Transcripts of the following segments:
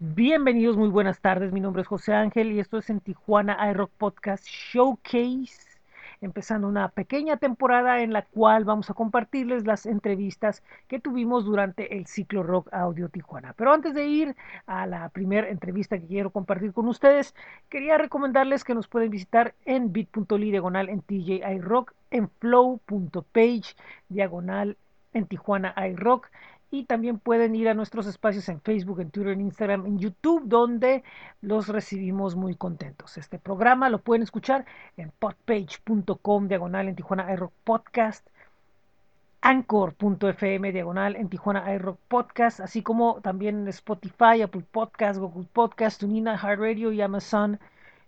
Bienvenidos, muy buenas tardes. Mi nombre es José Ángel y esto es en Tijuana iRock Podcast Showcase, empezando una pequeña temporada en la cual vamos a compartirles las entrevistas que tuvimos durante el ciclo Rock Audio Tijuana. Pero antes de ir a la primera entrevista que quiero compartir con ustedes, quería recomendarles que nos pueden visitar en bit.ly diagonal en TJ iRock, en flow.page diagonal en Tijuana iRock y también pueden ir a nuestros espacios en Facebook, en Twitter, en Instagram, en YouTube, donde los recibimos muy contentos. Este programa lo pueden escuchar en podpage.com, diagonal en Tijuana iRock Podcast, anchor.fm, diagonal en Tijuana iRock Podcast, así como también en Spotify, Apple Podcast, Google Podcast, Hard Radio y Amazon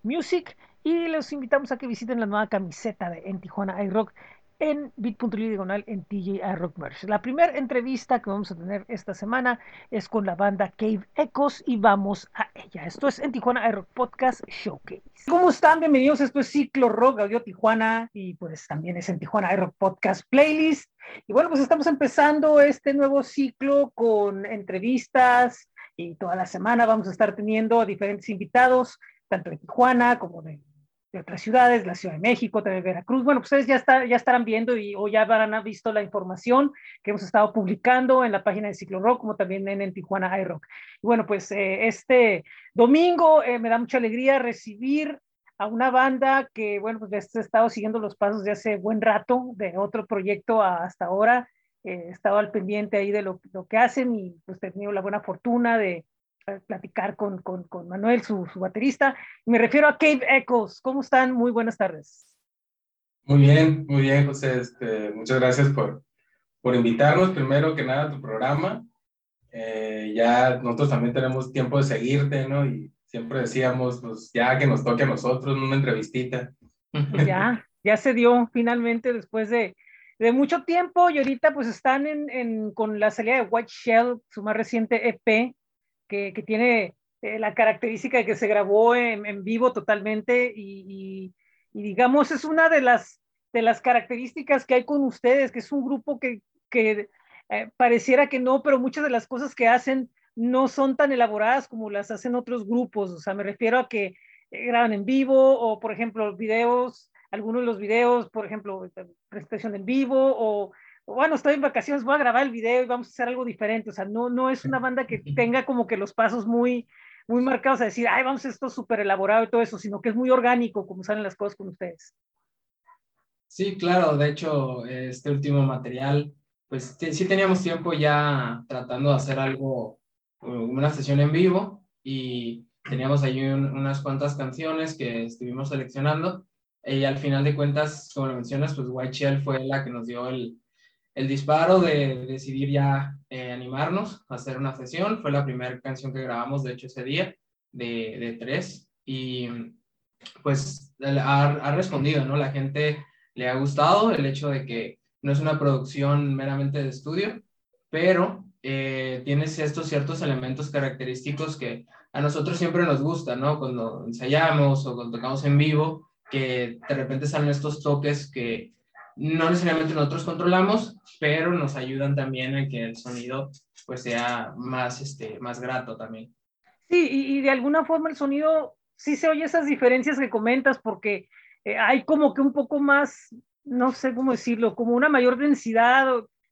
Music. Y los invitamos a que visiten la nueva camiseta de En Tijuana iRock en bit.ly diagonal en TJ Rock Merch. La primera entrevista que vamos a tener esta semana es con la banda Cave Echoes y vamos a ella. Esto es en Tijuana Rock Podcast Showcase. ¿Cómo están? Bienvenidos. Esto es Ciclo Rock Audio Tijuana y pues también es en Tijuana Rock Podcast Playlist. Y bueno, pues estamos empezando este nuevo ciclo con entrevistas y toda la semana vamos a estar teniendo a diferentes invitados, tanto de Tijuana como de de otras ciudades, la Ciudad de México, también Veracruz. Bueno, pues ustedes ya, está, ya estarán viendo y, o ya habrán visto la información que hemos estado publicando en la página de Ciclo Rock, como también en, en Tijuana iRock. Bueno, pues eh, este domingo eh, me da mucha alegría recibir a una banda que, bueno, pues he estado siguiendo los pasos de hace buen rato, de otro proyecto hasta ahora. Eh, he estado al pendiente ahí de lo, lo que hacen y pues he tenido la buena fortuna de, platicar con, con, con Manuel, su, su, baterista. Me refiero a Cave Echoes. ¿Cómo están? Muy buenas tardes. Muy bien, muy bien, José. Este, muchas gracias por, por invitarnos, primero que nada, a tu programa. Eh, ya nosotros también tenemos tiempo de seguirte, ¿no? Y siempre decíamos, pues ya que nos toque a nosotros una entrevistita. Ya, ya se dio finalmente después de, de mucho tiempo y ahorita pues están en, en, con la salida de White Shell, su más reciente EP, que, tiene eh, la característica de que se grabó en, vivo totalmente y, digamos es una de las, de las características que hay con ustedes, que es un grupo que, que eh, pareciera que no, pero muchas de las cosas que hacen no son tan elaboradas como las hacen otros grupos, o sea, me refiero a que eh, graban en vivo o, por ejemplo, videos, algunos de los videos, por ejemplo, presentación en vivo o bueno, estoy en vacaciones, voy a grabar el video y vamos a hacer algo diferente. O sea, no, no es una banda que tenga como que los pasos muy, muy marcados a decir, ay, vamos a esto súper elaborado y todo eso, sino que es muy orgánico como salen las cosas con ustedes. Sí, claro, de hecho, este último material, pues sí teníamos tiempo ya tratando de hacer algo, una sesión en vivo y teníamos ahí unas cuantas canciones que estuvimos seleccionando y al final de cuentas, como lo mencionas, pues White Shell fue la que nos dio el, el disparo de decidir ya eh, animarnos a hacer una sesión. Fue la primera canción que grabamos, de hecho, ese día, de, de tres. Y pues ha, ha, respondido, ¿no? La gente le ha gustado el hecho de que no es una producción meramente de estudio, pero eh, tienes estos ciertos elementos característicos que a nosotros siempre nos gusta, ¿no? Cuando ensayamos o cuando tocamos en vivo, que de repente salen estos toques que no necesariamente nosotros controlamos, pero nos ayudan también a que el sonido pues sea más, este, más grato también. Sí, y, de alguna forma el sonido sí se oye esas diferencias que comentas porque eh, hay como que un poco más, no sé cómo decirlo, como una mayor densidad,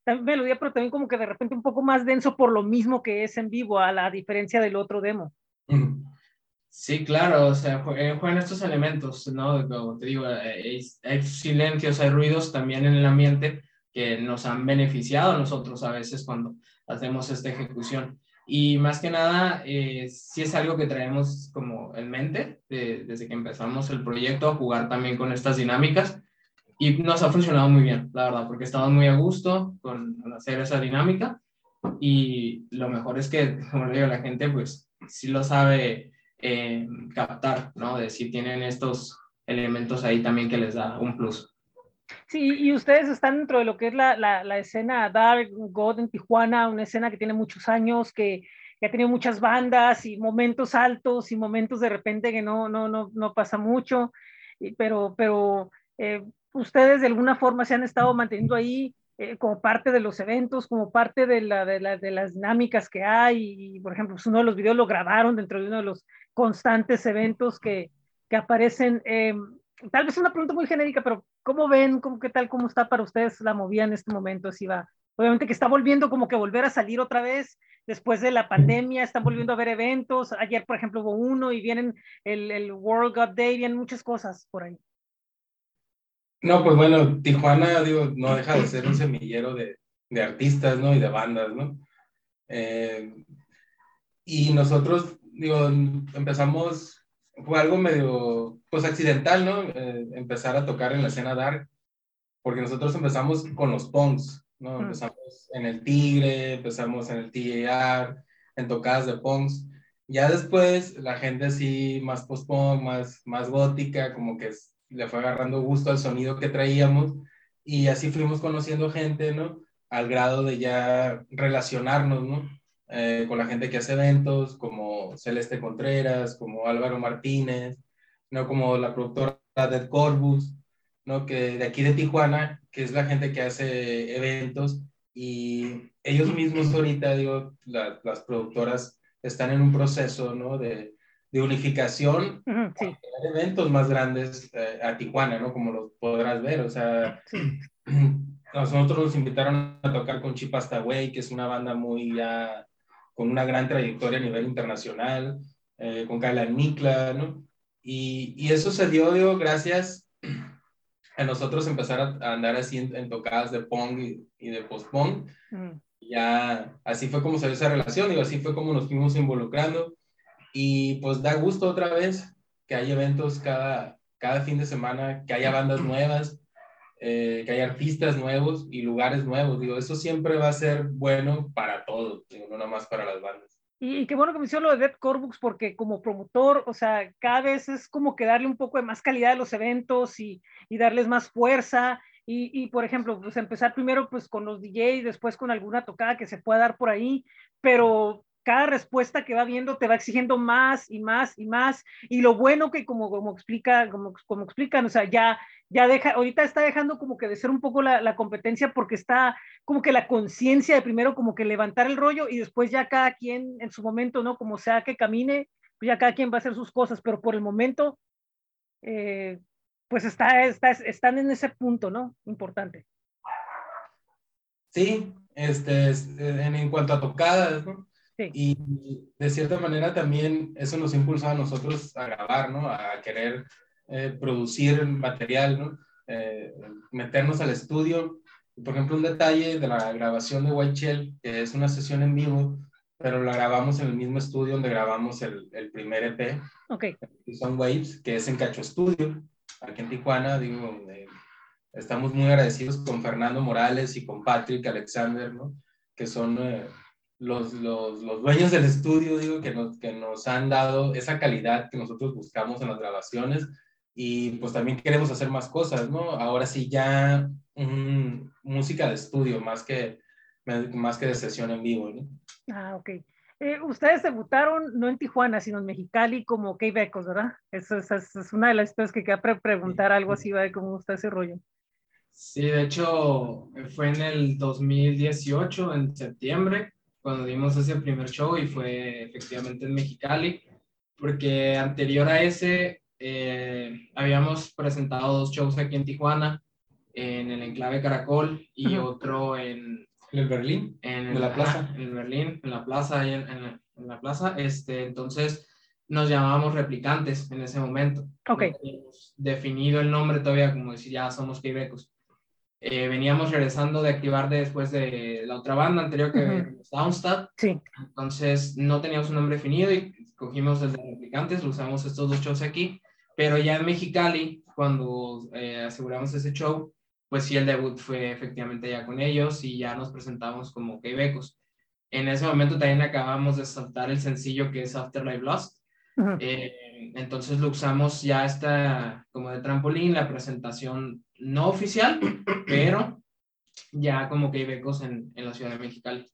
también melodía, pero también como que de repente un poco más denso por lo mismo que es en vivo, a la diferencia del otro demo. Sí, claro, o sea, eh, juegan estos elementos, ¿no? Como te digo, eh, hay, silencios, hay ruidos también en el ambiente que nos han beneficiado a nosotros a veces cuando hacemos esta ejecución. Y más que nada, eh, sí es algo que traemos como en mente desde que empezamos el proyecto, a jugar también con estas dinámicas. Y nos ha funcionado muy bien, la verdad, porque estamos muy a gusto con hacer esa dinámica. Y lo mejor es que, como digo, la gente pues sí lo sabe eh, captar, ¿no? De si tienen estos elementos ahí también que les da un plus. Sí, y ustedes están dentro de lo que es la, la, la escena Dark God en Tijuana, una escena que tiene muchos años, que, que, ha tenido muchas bandas y momentos altos y momentos de repente que no, no, no, no pasa mucho, pero, pero eh, ustedes de alguna forma se han estado manteniendo ahí eh, como parte de los eventos, como parte de, la, de, la, de las dinámicas que hay. Y, por ejemplo, pues uno de los videos lo grabaron dentro de uno de los constantes eventos que, que aparecen. Eh, tal vez una pregunta muy genérica, pero ¿cómo ven, cómo, qué tal, cómo está para ustedes la movida en este momento? Si va, obviamente que está volviendo como que volver a salir otra vez después de la pandemia, están volviendo a ver eventos. Ayer, por ejemplo, hubo uno y vienen el, el World God Day, vienen muchas cosas por ahí. No, pues bueno, Tijuana, digo, no deja de ser un semillero de, de artistas, ¿no? Y de bandas, ¿no? Eh, y nosotros, digo, empezamos, fue algo medio, pues accidental, ¿no? Eh, empezar a tocar en la escena dark, porque nosotros empezamos con los punks, ¿no? Empezamos en el Tigre, empezamos en el TAR, en tocadas de punks. Ya después, la gente así, más post-punk, más, más gótica, como que le fue agarrando gusto al sonido que traíamos y así fuimos conociendo gente, ¿no? Al grado de ya relacionarnos, ¿no? Eh, con la gente que hace eventos, como Celeste Contreras, como Álvaro Martínez, ¿no? Como la productora Dead Corbus, ¿no? Que de aquí de Tijuana, que es la gente que hace eventos y ellos mismos ahorita, digo, las productoras están en un proceso, ¿no? De, de unificación sí. eventos más grandes eh, a Tijuana, ¿no? Como lo podrás ver, o sea, nosotros nos invitaron a tocar con Chipasta Way, que es una banda muy ya con una gran trayectoria a nivel internacional, eh, con Kala Nikla, ¿no? Y, y, eso se dio, digo, gracias a nosotros empezar a, andar así en, tocadas de punk y, de post-punk. Ya así fue como se dio esa relación, digo, así fue como nos fuimos involucrando y pues da gusto otra vez que haya eventos cada, cada fin de semana, que haya bandas nuevas, eh, que haya artistas nuevos y lugares nuevos. Digo, eso siempre va a ser bueno para todos, no más para las bandas. Y, qué bueno que mencionó lo de Dead Corbux, porque como promotor, o sea, cada vez es como que darle un poco de más calidad a los eventos y, y darles más fuerza. Y, y, por ejemplo, pues empezar primero pues con los DJs, después con alguna tocada que se pueda dar por ahí, pero cada respuesta que va viendo te va exigiendo más y más y más. Y lo bueno que como, como explica, como, como explican, o sea, ya, ya deja, ahorita está dejando como que de ser un poco la, competencia porque está como que la conciencia de primero como que levantar el rollo y después ya cada quien en su momento, ¿no? Como sea que camine, pues ya cada quien va a hacer sus cosas, pero por el momento, eh, pues está, está, están en ese punto, ¿no? Importante. Sí, este, en, en cuanto a tocadas, ¿no? Y de cierta manera también eso nos impulsa a nosotros a grabar, ¿no? A querer eh, producir material, ¿no? Eh, meternos al estudio. Por ejemplo, un detalle de la grabación de White Shell, que es una sesión en vivo, pero la grabamos en el mismo estudio donde grabamos el, el primer EP. Ok. Son Waves, que es en Cacho Studio, aquí en Tijuana. Digo, eh, estamos muy agradecidos con Fernando Morales y con Patrick Alexander, ¿no? Que son los, los, los, dueños del estudio, digo, que nos, que nos han dado esa calidad que nosotros buscamos en las grabaciones y pues también queremos hacer más cosas, ¿no? Ahora sí ya música de estudio más que, más que de sesión en vivo, ¿no? Ah, ok. Eh, ustedes debutaron no en Tijuana, sino en Mexicali como K-Becos, ¿verdad? Eso, es, es una de las cosas que quería preguntar algo así, ¿verdad? ¿Cómo está ese rollo? Sí, de hecho, fue en el 2018, en septiembre, cuando dimos ese primer show y fue efectivamente en Mexicali, porque anterior a ese eh, habíamos presentado dos shows aquí en Tijuana, en el Enclave Caracol y otro en... ¿En el Berlín? En la plaza. en el Berlín, en la plaza, en, en, la plaza. Este, entonces nos llamábamos replicantes en ese momento. Ok. definido el nombre todavía como decir ya somos quebecos. Eh, veníamos regresando de activar después de la otra banda anterior que uh Downstad. Sí. Entonces no teníamos un nombre definido y cogimos desde replicantes, lo usamos estos dos shows aquí. Pero ya en Mexicali, cuando eh, aseguramos ese show, pues sí, el debut fue efectivamente ya con ellos y ya nos presentamos como Quebecos. En ese momento también acabamos de saltar el sencillo que es Afterlife Lost. Eh, entonces lo usamos ya esta como de trampolín, la presentación no oficial, pero ya como que hay becos en, en la ciudad de Mexicali.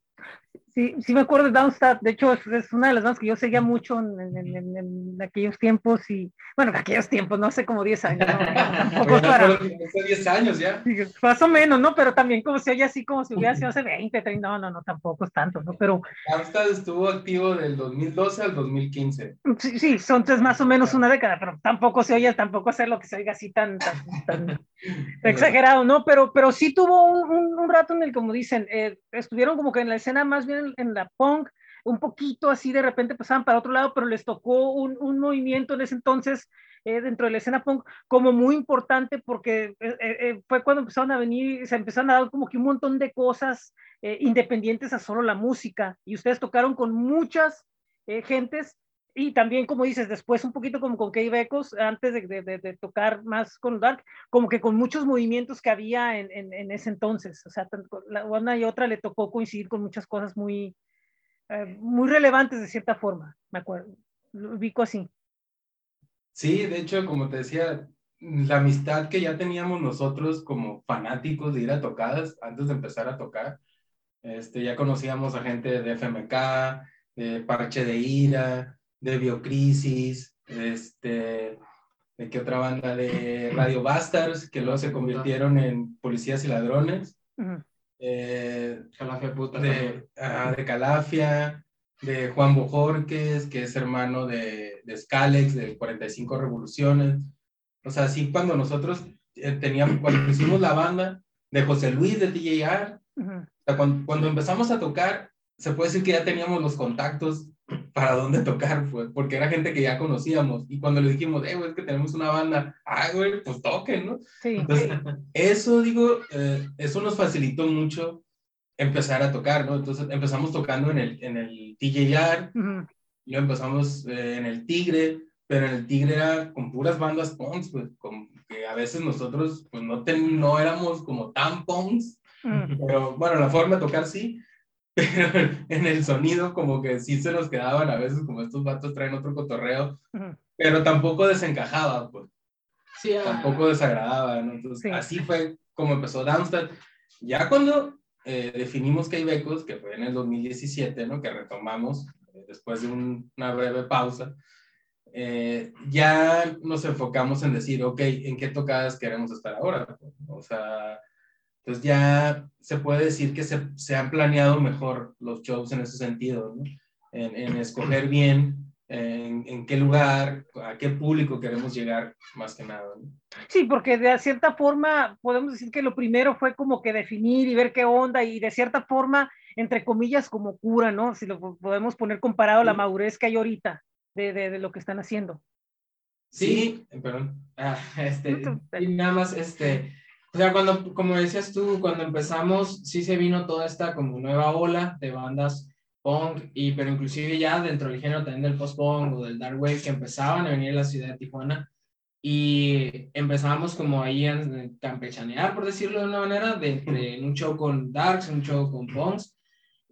Sí, sí me acuerdo de Downstart, de hecho es, una de las bandas que yo seguía mucho en, en, en, aquellos tiempos y, bueno, en aquellos tiempos, no sé, como 10 años, ¿no? tampoco para... 10 años ya. más o menos, ¿no? Pero también como si oye así como si hubiera sido hace 20, 30, no, no, no, tampoco es tanto, ¿no? Pero... Downstart estuvo activo del 2012 al 2015. Sí, sí, son tres, más o menos una década, pero tampoco se oye, tampoco hacer lo que se oiga así tan, tan, tan exagerado, ¿no? Pero, pero sí tuvo un, un, un rato en el, como dicen, eh, estuvieron como que en la escena más bien en, la punk, un poquito así de repente pasaban para otro lado, pero les tocó un, un movimiento en ese entonces eh, dentro de la escena punk como muy importante porque eh, eh, fue cuando empezaron a venir, se empezaron a dar como que un montón de cosas independientes a solo la música. Y ustedes tocaron con muchas gentes y también, como dices, después un poquito como con Kay Becos, antes de, de, de, tocar más con Dark, como que con muchos movimientos que había en, en, en ese entonces. O sea, la una y otra le tocó coincidir con muchas cosas muy, eh, muy relevantes de cierta forma, me acuerdo. Lo ubico así. Sí, de hecho, como te decía, la amistad que ya teníamos nosotros como fanáticos de ir a tocadas antes de empezar a tocar, este, ya conocíamos a gente de FMK, de Parche de Ira, de Biocrisis, este, de qué otra banda, de Radio Bastards, que luego se convirtieron en Policías y Ladrones. Eh, Calafia Puta. De, uh, de, Calafia, de Juan Bojorques, que es hermano de, de Scalex, de 45 Revoluciones. O sea, sí, cuando nosotros eh, teníamos, cuando hicimos la banda, de José Luis de DJR, o sea, cuando, cuando, empezamos a tocar, se puede decir que ya teníamos los contactos para dónde tocar, pues, porque era gente que ya conocíamos. Y cuando le dijimos, eh, güey, es que tenemos una banda, ah, güey, pues toquen, ¿no? Sí. Entonces, eso, digo, eh, eso nos facilitó mucho empezar a tocar, ¿no? Entonces, empezamos tocando en el, en el TJR, uh luego empezamos eh, en el Tigre, pero en el Tigre era con puras bandas punks, pues, con, que a veces nosotros, pues, no, ten, no éramos como tan punks, pero bueno, la forma de tocar sí, pero en el sonido como que sí se nos quedaban a veces como estos vatos traen otro cotorreo, pero tampoco desencajaba, pues. Sí, ah. Tampoco desagradaba, ¿no? Entonces, así fue como empezó Downstart. Ya cuando eh, definimos que hay becos, que fue en el 2017, ¿no? Que retomamos eh, después de una breve pausa, eh, ya nos enfocamos en decir, ok, ¿en qué tocadas queremos estar ahora? O sea, entonces ya se puede decir que se, se han planeado mejor los shows en ese sentido, ¿no? en, en, escoger bien en, en, qué lugar, a qué público queremos llegar, más que nada. ¿no? Sí, porque de cierta forma podemos decir que lo primero fue como que definir y ver qué onda y de cierta forma, entre comillas, como cura, ¿no? Si lo podemos poner comparado a la madurez que hay ahorita de, de, de lo que están haciendo. Sí, sí perdón. Ah, este, y nada más, este o sea, cuando, como decías tú, cuando empezamos, sí se vino toda esta como nueva ola de bandas punk, y, pero inclusive ya dentro del género también del post-punk o del dark wave que empezaban a venir a la ciudad de Tijuana, y empezábamos como ahí a campechanear, por decirlo de una manera, de, de un show con darks, un show con punks,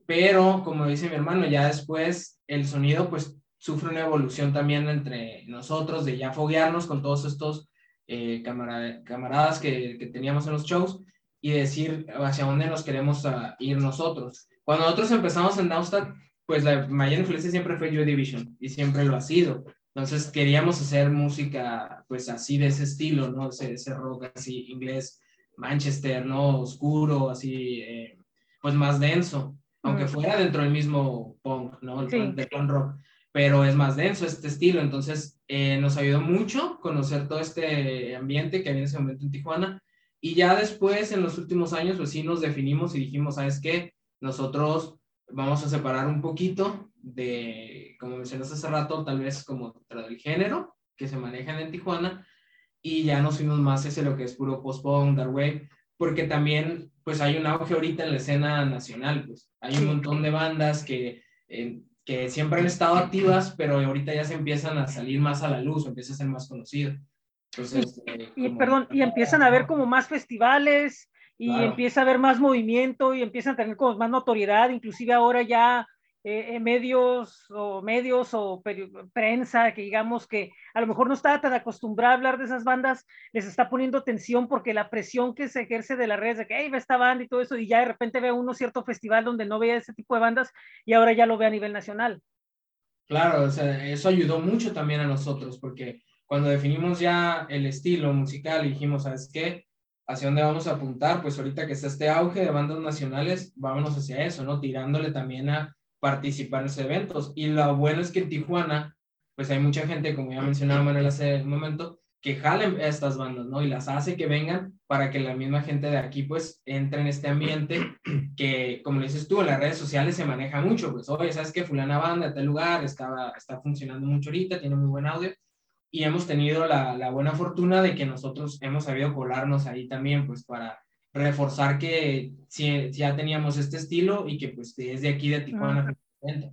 pero como dice mi hermano, ya después el sonido pues sufre una evolución también entre nosotros, de ya foguearnos con todos estos eh, camaradas que, que, teníamos en los shows y decir hacia dónde nos queremos uh, ir nosotros. Cuando nosotros empezamos en Downstad, pues la mayor influencia siempre fue Joy Division y siempre lo ha sido. Entonces queríamos hacer música pues así de ese estilo, ¿no? Ese, ese rock así inglés, Manchester, ¿no? Oscuro, así, eh, pues más denso, aunque fuera dentro del mismo punk, ¿no? El sí. de punk rock pero es más denso este estilo, entonces eh, nos ayudó mucho conocer todo este ambiente que había en ese momento en Tijuana, y ya después, en los últimos años, pues sí nos definimos y dijimos, ¿sabes qué? Nosotros vamos a separar un poquito de, como mencionaste hace rato, tal vez como del género que se manejan en Tijuana, y ya nos fuimos más hacia lo que es puro post-punk, dark wave, porque también, pues hay un auge ahorita en la escena nacional, pues. Hay un montón de bandas que... Eh, que siempre han estado activas, pero ahorita ya se empiezan a salir más a la luz, empieza a ser más conocido. Entonces, eh, y, perdón, y empiezan a haber como más festivales y empieza a haber más movimiento y empiezan a tener como más notoriedad, inclusive ahora ya eh, medios o medios o prensa que digamos que a lo mejor no estaba tan acostumbrada a hablar de esas bandas, les está poniendo tensión porque la presión que se ejerce de las redes de que hey, ve esta banda y todo eso, y ya de repente ve uno cierto festival donde no veía ese tipo de bandas y ahora ya lo ve a nivel nacional. Claro, eso ayudó mucho también a nosotros porque cuando definimos ya el estilo musical y dijimos, ¿sabes qué? ¿Hacia dónde vamos a apuntar? Pues ahorita que está este auge de bandas nacionales, vámonos hacia eso, ¿no? Tirándole también a participar en esos eventos. Y lo bueno es que en Tijuana, pues hay mucha gente, como ya mencionaba Manuel hace un momento, que jalen estas bandas, ¿no? Y las hace que vengan para que la misma gente de aquí, pues, entre en este ambiente que, como le dices tú, en las redes sociales se maneja mucho, pues, oye, ¿sabes qué? Fulana banda de tal lugar estaba, está funcionando mucho ahorita, tiene muy buen audio. Y hemos tenido la, la buena fortuna de que nosotros hemos sabido colarnos ahí también, pues, para reforzar que si, ya teníamos este estilo y que pues desde aquí de Tijuana. Eso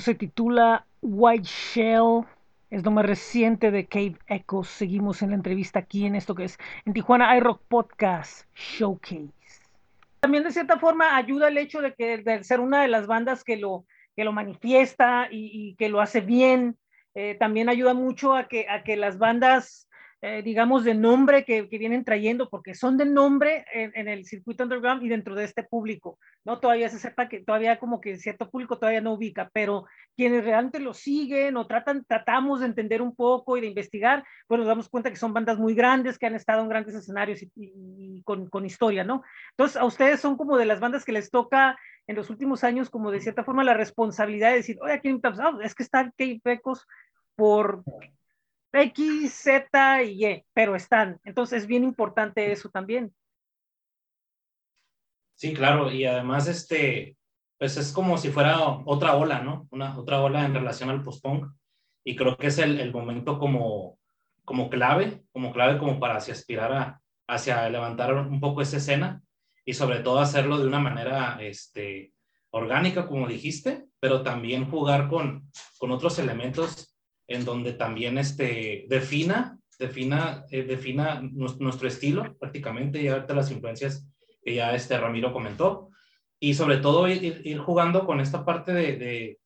se titula White Shell. Es lo más reciente de Cave Echoes. Seguimos en la entrevista aquí en esto que es en Tijuana iRock Podcast Showcase. También de cierta forma ayuda el hecho de que ser una de las bandas que lo, que lo manifiesta y, y que lo hace bien. Eh, también ayuda mucho a que, a que las bandas eh, digamos, de nombre que, que, vienen trayendo, porque son de nombre en, en, el circuito underground y dentro de este público, ¿no? Todavía se sepa que todavía como que cierto público todavía no ubica, pero quienes realmente lo siguen o tratan, tratamos de entender un poco y de investigar, pues nos damos cuenta que son bandas muy grandes, que han estado en grandes escenarios y, y, y con, con, historia, ¿no? Entonces, a ustedes son como de las bandas que les toca en los últimos años, como de cierta forma, la responsabilidad de decir, oye, aquí oh, es que está Kate Pecos por X, Z y Y, pero están. Entonces es bien importante eso también. Sí, claro, y además este, pues es como si fuera otra ola, ¿no? Una otra ola en relación al post-punk. Y creo que es el, el, momento como, como clave, como clave como para hacia aspirar a, hacia levantar un poco esa escena y sobre todo hacerlo de una manera este, orgánica, como dijiste, pero también jugar con, con otros elementos en donde también este, defina, defina, eh, defina nuestro estilo prácticamente y ahorita las influencias que ya este Ramiro comentó. Y sobre todo ir, ir jugando con esta parte de, de,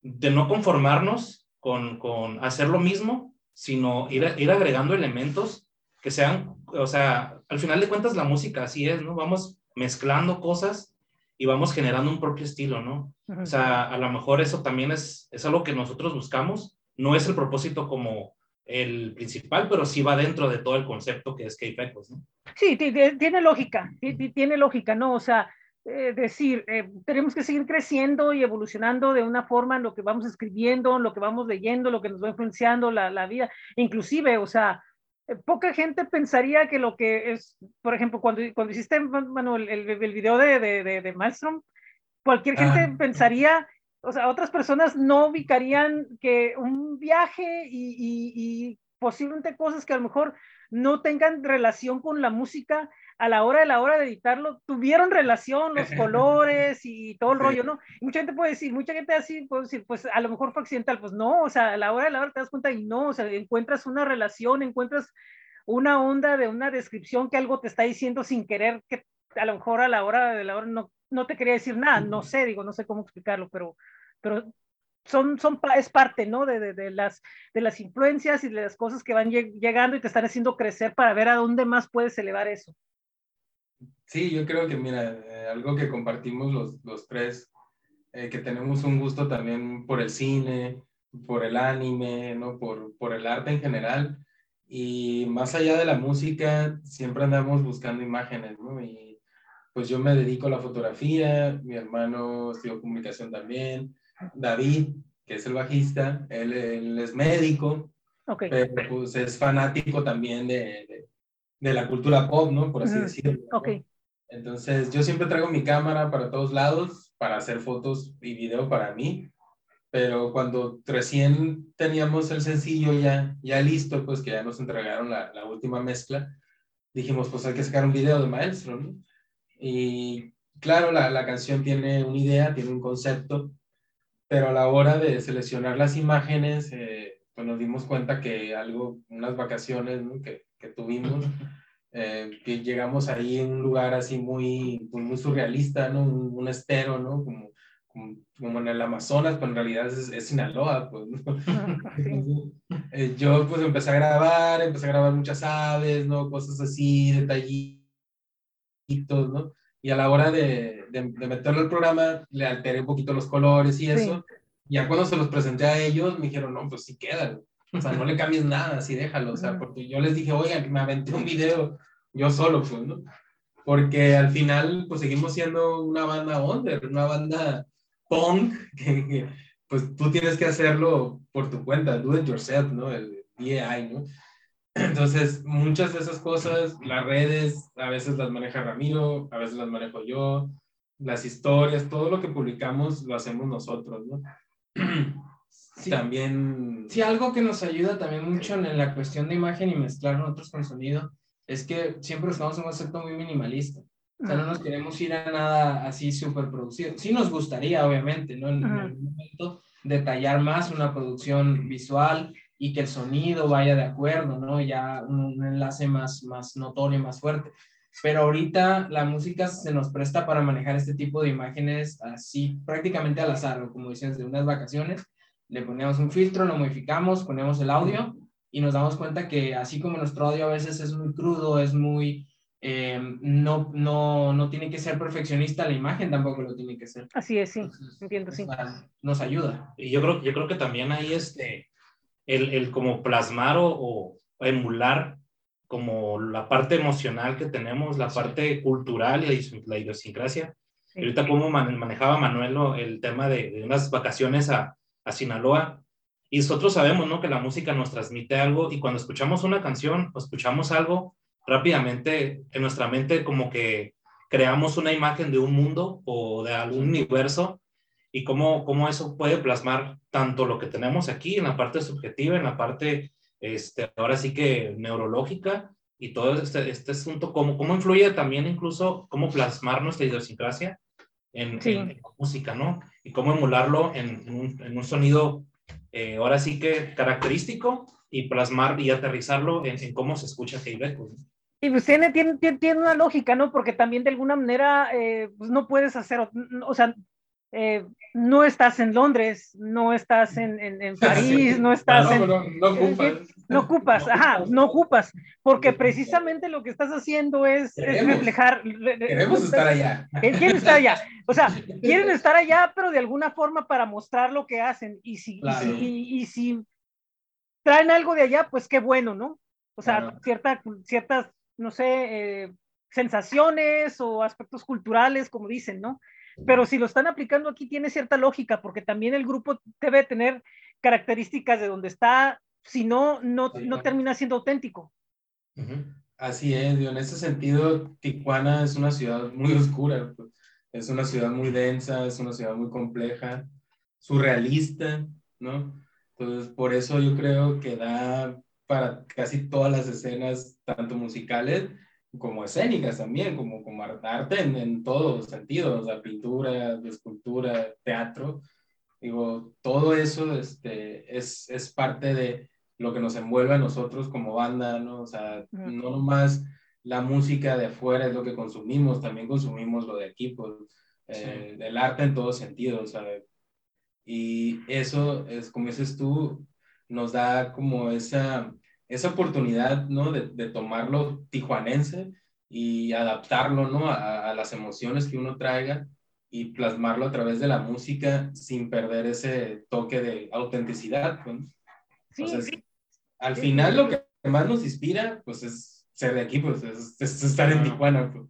de no conformarnos con, con, hacer lo mismo, sino ir, ir agregando elementos que sean, o sea, al final de cuentas la música así es, ¿no? Vamos mezclando cosas y vamos generando un propio estilo, ¿no? O sea, a lo mejor eso también es, es algo que nosotros buscamos, no es el propósito como el principal, pero sí va dentro de todo el concepto que es K-Pecos, ¿no? Sí, tiene lógica, tiene lógica, ¿no? O sea, eh, decir, eh, tenemos que seguir creciendo y evolucionando de una forma en lo que vamos escribiendo, en lo que vamos leyendo, lo que nos va influenciando la, la vida, inclusive, o sea, eh, poca gente pensaría que lo que es, por ejemplo, cuando, cuando hiciste Manuel, el, el, video de, de, de, de Maelstrom, cualquier gente ah. pensaría o sea, otras personas no ubicarían que un viaje y, y, y, posiblemente cosas que a lo mejor no tengan relación con la música a la hora de la hora de editarlo, tuvieron relación, los colores y todo el sí. rollo, ¿no? Y mucha gente puede decir, mucha gente así puede decir, pues a lo mejor fue accidental, pues no, o sea, a la hora de la hora te das cuenta y no, o sea, encuentras una relación, encuentras una onda de una descripción que algo te está diciendo sin querer, que a lo mejor a la hora de la hora no, no te quería decir nada, no sé, digo, no sé cómo explicarlo, pero, pero son, son, es parte, ¿no? De, de, de, las, de las influencias y de las cosas que van llegando y te están haciendo crecer para ver a dónde más puedes elevar eso. Sí, yo creo que, mira, eh, algo que compartimos los, los tres, eh, que tenemos un gusto también por el cine, por el anime, ¿no? Por, por el arte en general. Y más allá de la música, siempre andamos buscando imágenes, ¿no? Y pues yo me dedico a la fotografía, mi hermano estudió comunicación también, David, que es el bajista, él, él es médico, okay. pero pues es fanático también de, de, de, la cultura pop, ¿no? Por así uh -huh. decirlo. ¿no? Okay. Entonces yo siempre traigo mi cámara para todos lados, para hacer fotos y video para mí, pero cuando recién teníamos el sencillo ya, ya listo, pues que ya nos entregaron la, la última mezcla, dijimos, pues hay que sacar un video de Maestro, ¿no? Y claro, la, la canción tiene una idea, tiene un concepto, pero a la hora de seleccionar las imágenes, eh, pues nos dimos cuenta que algo, unas vacaciones ¿no? que, que, tuvimos, eh, que llegamos ahí en un lugar así muy, muy surrealista, ¿no? Un, un estero, ¿no? Como, como, como, en el Amazonas, pero en realidad es, es Sinaloa, pues, ¿no? Entonces, eh, yo pues empecé a grabar, empecé a grabar muchas aves, ¿no? Cosas así, detallitos, ¿no? Y a la hora de, de, de, meterlo al programa, le alteré un poquito los colores y eso. Sí. Ya cuando se los presenté a ellos, me dijeron, no, pues sí quedan. O sea, no le cambies nada, así déjalo. O sea, porque yo les dije, oigan, me aventé un video yo solo, pues, ¿no? Porque al final, pues seguimos siendo una banda under, una banda punk, que, que pues tú tienes que hacerlo por tu cuenta, do it yourself, ¿no? El DAI, ¿no? Entonces, muchas de esas cosas, las redes, a veces las maneja Ramiro, a veces las manejo yo, las historias, todo lo que publicamos lo hacemos nosotros, ¿no? Sí, también... Sí, algo que nos ayuda también mucho en la cuestión de imagen y mezclar nosotros con sonido es que siempre estamos en un concepto muy minimalista. O sea, no nos queremos ir a nada así súper producido. Sí nos gustaría, obviamente, ¿no? En, algún momento detallar más una producción visual y que el sonido vaya de acuerdo, ¿no? Ya un, enlace más, más notorio, más fuerte. Pero ahorita la música se nos presta para manejar este tipo de imágenes así prácticamente al azar, como decías, de unas vacaciones. Le ponemos un filtro, lo modificamos, ponemos el audio y nos damos cuenta que así como nuestro audio a veces es muy crudo, es muy eh, no, no, no tiene que ser perfeccionista, la imagen tampoco lo tiene que ser. Así es, sí, entiendo, sí. Nos ayuda. Y yo creo, yo creo que también ahí este, el, el como plasmar o, emular como la parte emocional que tenemos, la parte cultural y la idiosincrasia. ahorita como manejaba Manuel el tema de, de unas vacaciones a, a Sinaloa, y nosotros sabemos, ¿no? Que la música nos transmite algo y cuando escuchamos una canción o escuchamos algo, rápidamente en nuestra mente como que creamos una imagen de un mundo o de algún universo y cómo, cómo eso puede plasmar tanto lo que tenemos aquí en la parte subjetiva, en la parte, este, ahora sí que neurológica y todo este, este asunto, cómo, cómo influye también incluso cómo plasmar nuestra idiosincrasia en, en, música, ¿no? Y cómo emularlo en, un, en un, sonido, eh, ahora sí que característico y plasmar y aterrizarlo en, cómo se escucha Quebec. Pues, y pues tiene, tiene, tiene, una lógica, ¿no? Porque también de alguna manera, eh, pues no puedes hacer, o sea, eh, no estás en Londres, no estás en, en, París, no estás en... No, no, ocupas. No ocupas, ajá, no ocupas, porque precisamente lo que estás haciendo es, es reflejar... Queremos estar allá. Quieren estar allá, o sea, quieren estar allá, pero de alguna forma para mostrar lo que hacen, y si, y, si traen algo de allá, pues qué bueno, ¿no? O sea, cierta, ciertas no sé, eh, sensaciones o aspectos culturales, como dicen, ¿no? Pero si lo están aplicando aquí tiene cierta lógica, porque también el grupo debe tener características de donde está, si no, no, no termina siendo auténtico. Así es, en ese sentido, Tijuana es una ciudad muy oscura, pues. es una ciudad muy densa, es una ciudad muy compleja, surrealista, ¿no? Entonces, por eso yo creo que da para casi todas las escenas, tanto musicales como escénicas también, como, como arte en, en todos sentidos, la pintura, la escultura, teatro. Digo, todo eso este, es, es parte de lo que nos envuelve a nosotros como banda, ¿no? O sea, no nomás la música de afuera es lo que consumimos, también consumimos lo de aquí, pues, eh, el arte en todos sentidos, ¿sabes? Y eso es, como dices tú, nos da como esa, esa oportunidad, ¿no? De, de tomarlo tijuanense y adaptarlo, ¿no? A, a, las emociones que uno traiga y plasmarlo a través de la música sin perder ese toque de autenticidad, ¿no? Sí, sí. Al final lo que más nos inspira, pues es ser de aquí, pues es, estar en Tijuana, pues.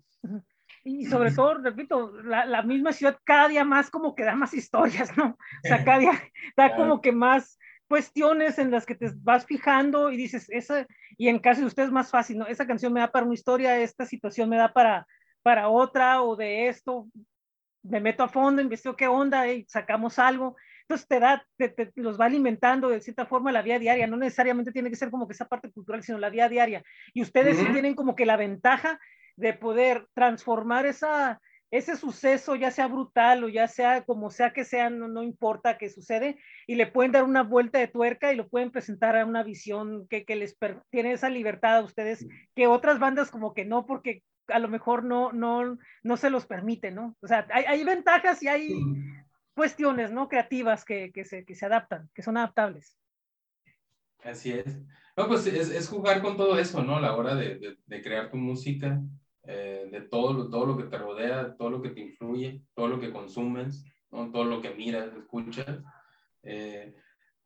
Y sobre todo, repito, la, la, misma ciudad cada día más como que da más historias, ¿no? O sea, cada día da como que más, cuestiones en las que te vas fijando y dices, esa, y en caso de usted es más fácil, ¿no? Esa canción me da para una historia, esta situación me da para, para otra, o de esto, me meto a fondo, investigo qué onda y sacamos algo. Entonces te da, te, los va alimentando de cierta forma la vida diaria, no necesariamente tiene que ser como que esa parte cultural, sino la vida diaria. Y ustedes tienen como que la ventaja de poder transformar esa, ese suceso, ya sea brutal o ya sea como sea que sea, no, no, importa qué sucede, y le pueden dar una vuelta de tuerca y lo pueden presentar a una visión que, que les tiene esa libertad a ustedes, que otras bandas como que no, porque a lo mejor no, no, no se los permite, ¿no? O sea, hay, hay ventajas y hay cuestiones, ¿no? Creativas que, que, se, que se adaptan, que son adaptables. Así es. No, pues es, es jugar con todo eso, ¿no? A la hora de, de, de crear tu música, eh, de todo lo, todo lo que te rodea, todo lo que te influye, todo lo que consumes, ¿no? todo lo que miras, escuchas. Eh,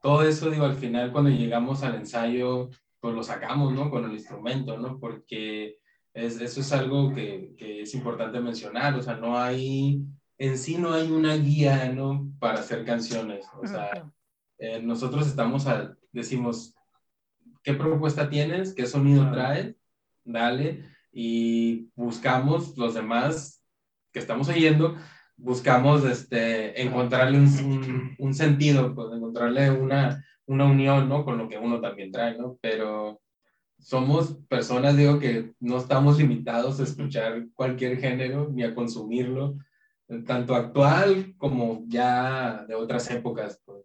todo eso, digo, al final cuando llegamos al ensayo, pues lo sacamos, ¿no? Con el instrumento, ¿no? Porque es, eso es algo que, que, es importante mencionar, o sea, no hay, en sí no hay una guía, ¿no? Para hacer canciones, o sea, eh, nosotros estamos al, decimos, ¿qué propuesta tienes? ¿Qué sonido traes? Dale y buscamos los demás que estamos oyendo, buscamos este, encontrarle un, un, sentido, pues, encontrarle una, una unión, ¿no? Con lo que uno también trae, ¿no? Pero, somos personas, digo, que no estamos limitados a escuchar cualquier género ni a consumirlo, tanto actual como ya de otras épocas. Pues.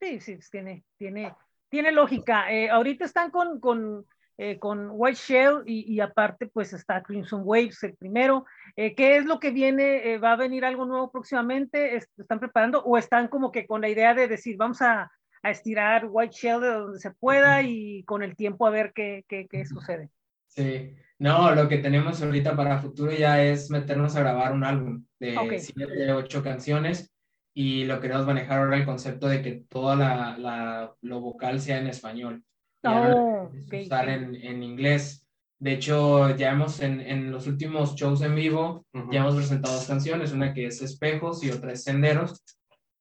Sí, sí, tiene, tiene, tiene lógica. Eh, ahorita están con, con, eh, con White Shell y, y, aparte pues está Crimson Waves, el primero. Eh, ¿Qué es lo que viene? ¿Va a venir algo nuevo próximamente? ¿Están preparando o están como que con la idea de decir, vamos a, a estirar White Shell de donde se pueda y con el tiempo a ver qué, qué, qué sucede. Sí, no, lo que tenemos ahorita para futuro ya es meternos a grabar un álbum de okay. siete, ocho canciones y lo queremos manejar ahora el concepto de que toda la, la lo vocal sea en español. Oh, okay, usar en, en, inglés. De hecho, ya hemos en, en los últimos shows en vivo, uh -huh. ya hemos presentado dos canciones, una que es Espejos y otra es Senderos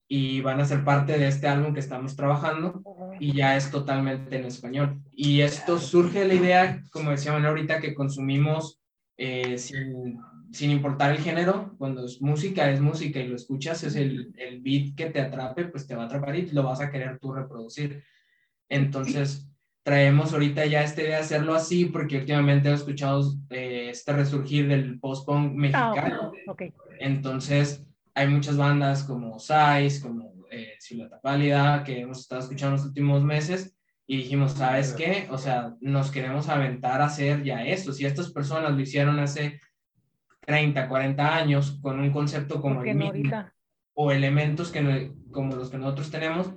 y van a ser parte de este álbum que estamos trabajando y ya es totalmente en español. Y esto surge de la idea, como decía Manuel ahorita, que consumimos eh, sin, sin, importar el género, cuando es música, es música y lo escuchas, es el, el, beat que te atrape, pues te va a atrapar y lo vas a querer tú reproducir. Entonces, traemos ahorita ya esta idea de hacerlo así, porque últimamente he escuchado eh, este resurgir del post-punk mexicano. Oh, okay. Entonces, hay muchas bandas como Size, como eh, Silueta Pálida, que hemos estado escuchando en los últimos meses y dijimos, ¿sabes qué? O sea, nos queremos aventar a hacer ya esto. Si estas personas lo hicieron hace 30, 40 años con un concepto como el mismo, o elementos que no, como los que nosotros tenemos,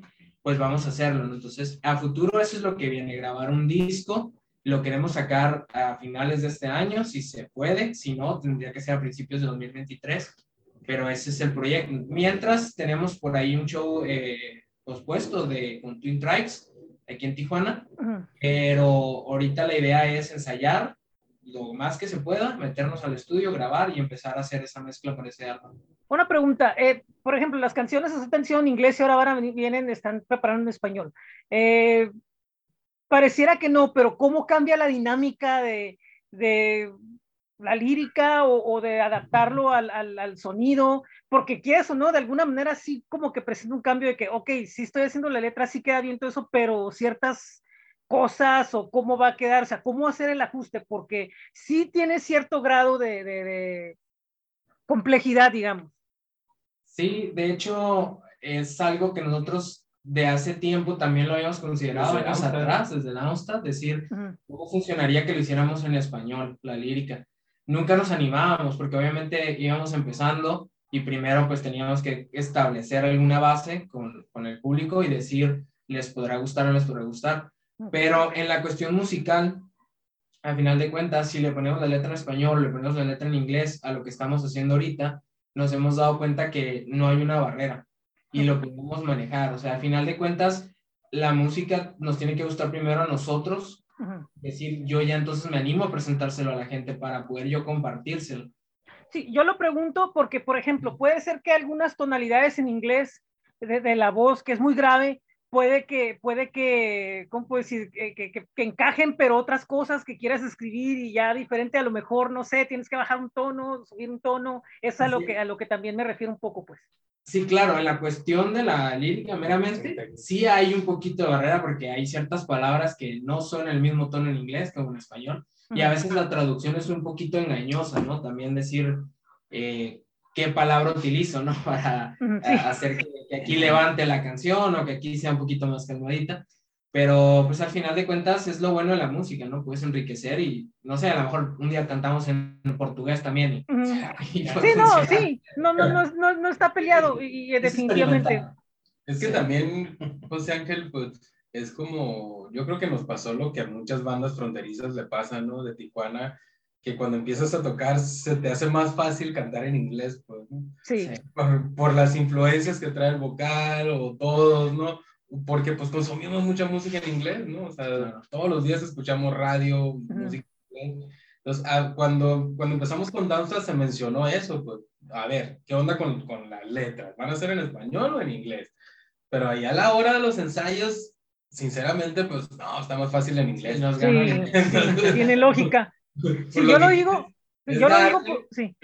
pues vamos a hacerlo. Entonces, a futuro eso es lo que viene, grabar un disco. Lo queremos sacar a finales de este año, si se puede. Si no, tendría que ser a principios de 2023 pero ese es el proyecto. Mientras tenemos por ahí un show eh, pospuesto de con Twin Tribes aquí en Tijuana, uh -huh. pero ahorita la idea es ensayar lo más que se pueda, meternos al estudio, grabar y empezar a hacer esa mezcla para ese álbum. Una pregunta, eh, por ejemplo, las canciones están en inglés y ahora van a venir, vienen, están preparando en español. Eh, pareciera que no, pero ¿cómo cambia la dinámica de, de la lírica o, o de adaptarlo al, al, al, sonido, porque quieres o no, de alguna manera sí como que presenta un cambio de que, ok, sí estoy haciendo la letra, sí queda bien todo eso, pero ciertas cosas o cómo va a quedar, o sea, cómo hacer el ajuste, porque sí tiene cierto grado de, de, de complejidad, digamos. Sí, de hecho, es algo que nosotros de hace tiempo también lo habíamos considerado años atrás, desde la Amstrad, decir, uh -huh. ¿cómo funcionaría que lo hiciéramos en español, la lírica? nunca nos animábamos porque obviamente íbamos empezando y primero pues teníamos que establecer alguna base con, con el público y decir les podrá gustar o les podrá gustar. Pero en la cuestión musical, al final de cuentas, si le ponemos la letra en español, le ponemos la letra en inglés a lo que estamos haciendo ahorita, nos hemos dado cuenta que no hay una barrera y lo podemos manejar. O sea, al final de cuentas, la música nos tiene que gustar primero a nosotros decir, yo ya entonces me animo a presentárselo a la gente para poder yo compartírselo. Sí, yo lo pregunto porque, por ejemplo, puede ser que algunas tonalidades en inglés de, de la voz, que es muy grave, puede que, puede que, ¿cómo puedo decir? Que, que, que, encajen, pero otras cosas que quieras escribir y ya diferente, a lo mejor, no sé, tienes que bajar un tono, subir un tono, es a lo, que, a lo que también me refiero un poco, pues. Sí, claro, en la cuestión de la lírica meramente, sí hay un poquito de barrera porque hay ciertas palabras que no son el mismo tono en inglés como en español y a veces la traducción es un poquito engañosa, ¿no? También decir eh, qué palabra utilizo, ¿no? Para sí. hacer que, que, aquí levante la canción o que aquí sea un poquito más calmadita. Pero pues al final de cuentas es lo bueno de la música, ¿no? Puedes enriquecer y no sé, a lo mejor un día cantamos en portugués también. Y, mm. y sí, no, sí, no, no, no, no, no está peleado y, y definitivamente. Es que también, José Ángel, pues es como, yo creo que nos pasó lo que a muchas bandas fronterizas le pasa, ¿no? De Tijuana, que cuando empiezas a tocar se te hace más fácil cantar en inglés, pues, ¿no? Sí. Por, por las influencias que trae el vocal o todos, ¿no? porque pues consumimos mucha música en inglés, ¿no? O sea, todos los días escuchamos radio, uh -huh. música en inglés. Entonces, ah, cuando, cuando empezamos con danza se mencionó eso, pues, a ver, ¿qué onda con, con las letras? ¿Van a ser en español o en inglés? Pero ahí a la hora de los ensayos, sinceramente, pues, no, está más fácil en inglés. Nos sí, sí, tiene lógica. Si yo lo digo, yo lo digo, por, sí.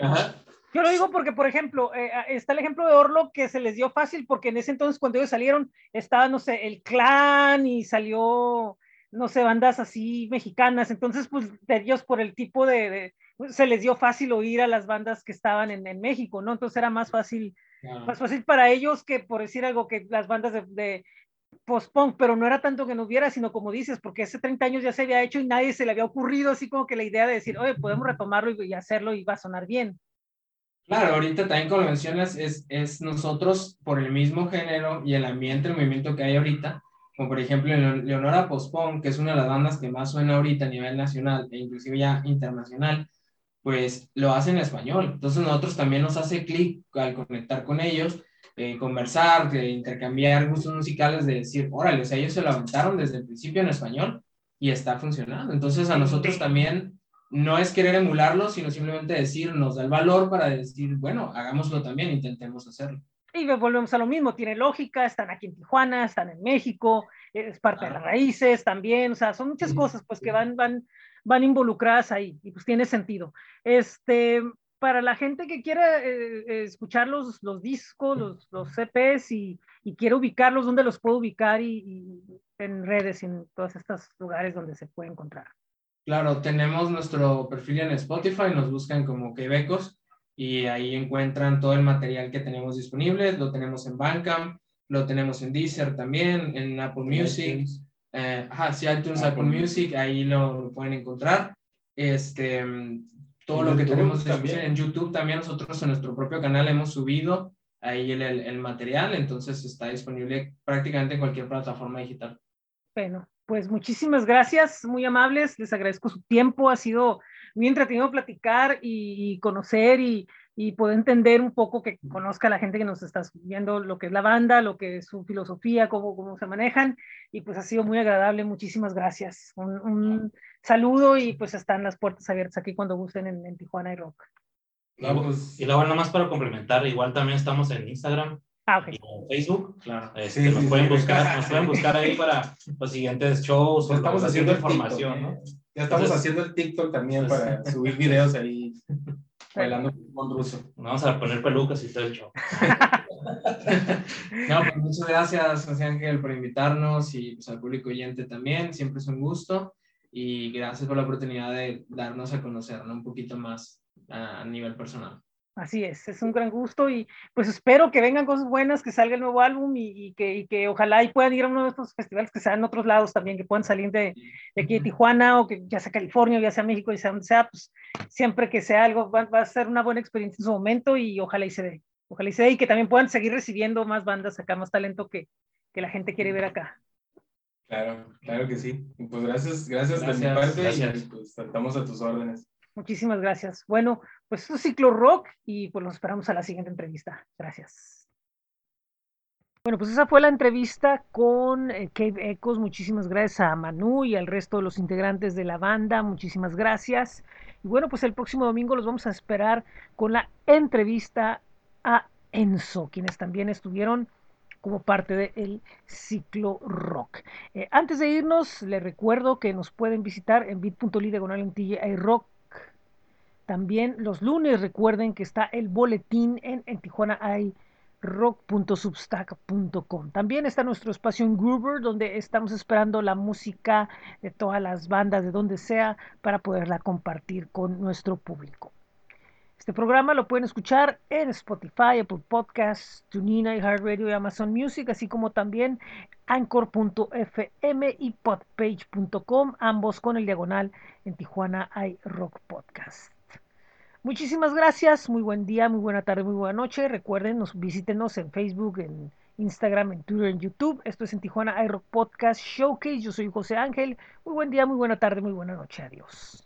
Yo lo digo porque, por ejemplo, eh, está el ejemplo de Orlo que se les dio fácil porque en ese entonces cuando ellos salieron estaba, no sé, el clan y salió no sé, bandas así mexicanas. Entonces, pues ellos por el tipo de, se les dio fácil oír a las bandas que estaban en, en México, ¿no? Entonces era más fácil, más fácil para ellos que por decir algo que las bandas de, de post-punk, pero no era tanto que no hubiera, sino como dices, porque hace 30 años ya se había hecho y nadie se le había ocurrido así como que la idea de decir, oye, podemos retomarlo y, hacerlo y va a sonar bien. Claro, ahorita también como mencionas, es, es nosotros por el mismo género y el ambiente, el movimiento que hay ahorita, como por ejemplo Leonora Pospon, que es una de las bandas que más suena ahorita a nivel nacional e inclusive ya internacional, pues lo hace en español. Entonces nosotros también nos hace clic al conectar con ellos, eh, conversar, de intercambiar gustos musicales, de decir, órale, o sea, ellos se lo aventaron desde el principio en español y está funcionando. Entonces a nosotros también no es querer emularlo, sino simplemente decir, nos da el valor para decir, bueno, hagámoslo también, intentemos hacerlo. Y volvemos a lo mismo, tiene lógica, están aquí en Tijuana, están en México, es parte de las raíces también, o sea, son muchas cosas pues que van, van, van involucradas ahí y pues tiene sentido. Este, para la gente que quiera eh, escuchar los, los discos, los, los CPs y, y quiere ubicarlos, ¿dónde los puedo ubicar y, y en redes y en todos estos lugares donde se puede encontrar? Claro, tenemos nuestro perfil en Spotify, nos buscan como Quebecos y ahí encuentran todo el material que tenemos disponible. Lo tenemos en Bandcamp, lo tenemos en Deezer también, en Apple Music. Eh, ajá, sí, iTunes, Apple, Music, ahí lo, pueden encontrar. Este, todo lo que tenemos también. en YouTube también nosotros en nuestro propio canal hemos subido ahí el, el, el material, entonces está disponible prácticamente en cualquier plataforma digital. Bueno, pues muchísimas gracias, muy amables, les agradezco su tiempo, ha sido muy entretenido platicar y, y conocer y, y, poder entender un poco, que conozca a la gente que nos está viendo lo que es la banda, lo que es su filosofía, cómo, cómo se manejan, y pues ha sido muy agradable, muchísimas gracias. Un, un saludo y pues están las puertas abiertas aquí cuando gusten en, en Tijuana y Rock. Y luego, nomás para complementar, igual también estamos en Instagram, Ah, okay. y en Facebook. Claro. Este, sí, nos, sí, pueden sí, buscar, nos pueden buscar ahí para los siguientes shows. Ya estamos haciendo información, TikTok, ¿no? Ya estamos Entonces, haciendo el TikTok también pues, para subir videos ahí bailando con ruso. Vamos a poner pelucas y todo el show. no, pues muchas gracias, José Ángel, por invitarnos y pues, al público oyente también. Siempre es un gusto y gracias por la oportunidad de darnos a conocer ¿no? un poquito más a, a nivel personal. Así es, es un gran gusto y pues espero que vengan cosas buenas, que salga el nuevo álbum y, y, que, y que, ojalá y puedan ir a uno de estos festivales que sean en otros lados también, que puedan salir de, de, aquí de Tijuana o que ya sea California o ya sea México y sea donde sea, pues siempre que sea algo va, va, a ser una buena experiencia en su momento y ojalá y se dé, ojalá y se dé y que también puedan seguir recibiendo más bandas acá, más talento que, que la gente quiere ver acá. Claro, claro que sí. Pues gracias, gracias, gracias de mi parte gracias. y pues estamos a tus órdenes. Muchísimas gracias. Bueno, pues es Ciclo Rock y pues nos esperamos a la siguiente entrevista. Gracias. Bueno, pues esa fue la entrevista con eh, Cave Echoes. Muchísimas gracias a Manu y al resto de los integrantes de la banda. Muchísimas gracias. Y bueno, pues el próximo domingo los vamos a esperar con la entrevista a Enzo, quienes también estuvieron como parte del ciclo rock. Eh, antes de irnos, les recuerdo que nos pueden visitar en bit.ly diagonal en rock también los lunes recuerden que está el boletín en, en Tijuana hay rock.substack.com. También está nuestro espacio en Groover, donde estamos esperando la música de todas las bandas, de donde sea, para poderla compartir con nuestro público. Este programa lo pueden escuchar en Spotify, Apple Podcasts, TuneIn, iHeartRadio y Amazon Music, así como también Anchor.fm y Podpage.com, ambos con el diagonal en Tijuana hay Rock Podcast. Muchísimas gracias, muy buen día, muy buena tarde, muy buena noche. Recuerden, nos visítenos en Facebook, en Instagram, en Twitter, en YouTube. Esto es en Tijuana iRock Podcast Showcase. Yo soy José Ángel. Muy buen día, muy buena tarde, muy buena noche. Adiós.